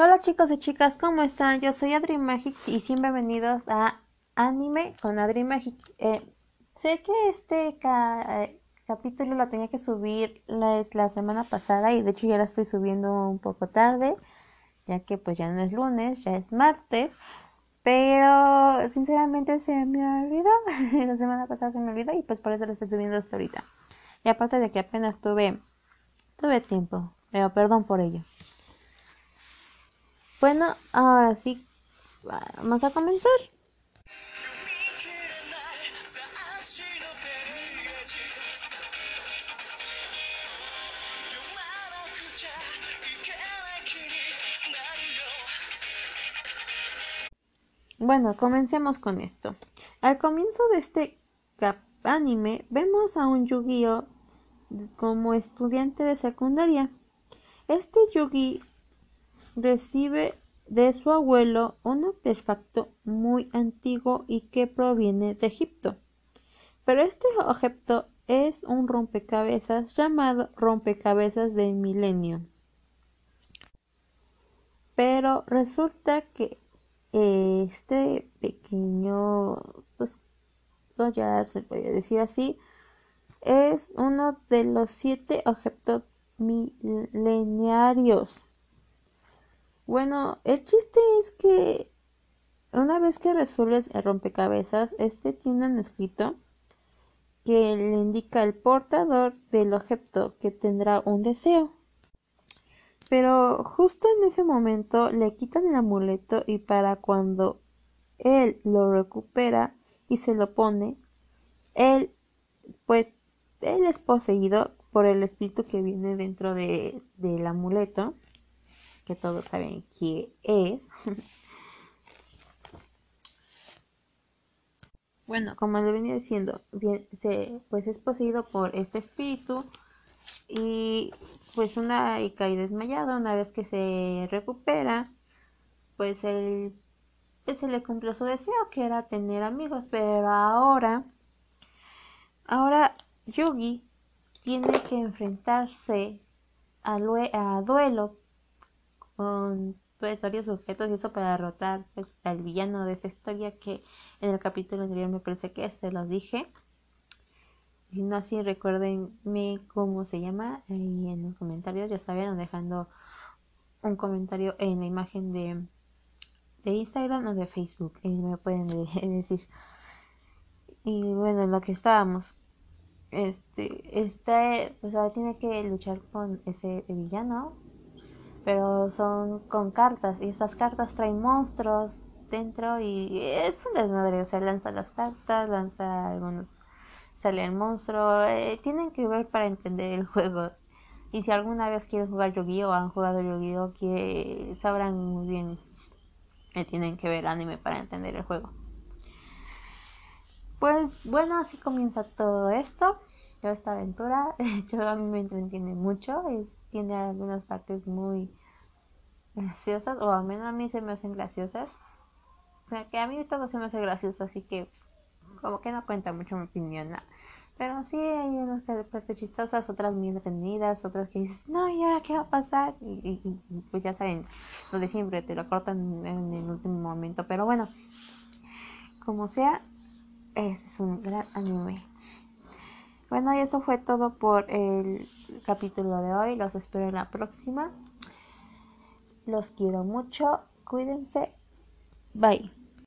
Hola chicos y chicas, ¿cómo están? Yo soy Adri Magic y bienvenidos a Anime con Adri Magic. Eh, sé que este eh, capítulo lo tenía que subir la, la semana pasada y de hecho ya lo estoy subiendo un poco tarde, ya que pues ya no es lunes, ya es martes. Pero sinceramente se me olvidó, la semana pasada se me olvidó y pues por eso lo estoy subiendo hasta ahorita. Y aparte de que apenas tuve, tuve tiempo, pero perdón por ello. Bueno, ahora sí, vamos a comenzar. Bueno, comencemos con esto. Al comienzo de este anime vemos a un Yu-Gi-Oh como estudiante de secundaria. Este Yugi recibe de su abuelo un artefacto muy antiguo y que proviene de Egipto. Pero este objeto es un rompecabezas llamado rompecabezas del milenio. Pero resulta que este pequeño pues ya se puede decir así es uno de los siete objetos milenarios bueno, el chiste es que una vez que resuelves el rompecabezas, este tiene un escrito que le indica al portador del objeto que tendrá un deseo. Pero justo en ese momento le quitan el amuleto y para cuando él lo recupera y se lo pone, él pues él es poseído por el espíritu que viene dentro de, del amuleto que todos saben quién es. bueno, como le venía diciendo, bien, se, pues es poseído por este espíritu y pues una y cae desmayado. Una vez que se recupera, pues él pues, se le cumplió su deseo que era tener amigos, pero ahora ahora Yugi tiene que enfrentarse a, a duelo con pues, varios sujetos y eso para derrotar pues, al villano de esta historia que en el capítulo anterior me parece que se los dije. Si no así recuérdenme cómo se llama ahí en los comentarios, ya saben, dejando un comentario en la imagen de, de Instagram o de Facebook, y me pueden decir. Y bueno, lo que estábamos, este, este, pues ahora tiene que luchar con ese villano pero son con cartas y estas cartas traen monstruos dentro y es un desmadre, o sea, lanza las cartas, lanza algunos, sale el monstruo, eh, tienen que ver para entender el juego. Y si alguna vez quieren jugar Yu-Gi-Oh! han jugado Yu-Gi-Oh! que sabrán muy bien que tienen que ver anime para entender el juego. Pues bueno, así comienza todo esto, toda esta aventura. Yo a mí me entretiene mucho, es, tiene algunas partes muy graciosas, o al menos a mí se me hacen graciosas. O sea, que a mí todo se me hace gracioso, así que pues, como que no cuenta mucho mi opinión. Pero sí hay unas partes chistosas, otras muy entretenidas, otras que dices, no, ya, ¿qué va a pasar? Y, pues ya saben, lo de siempre, te lo cortan en el último momento. Pero bueno, como sea, es un gran anime. Bueno, y eso fue todo por el capítulo de hoy. Los espero en la próxima. Los quiero mucho. Cuídense. Bye.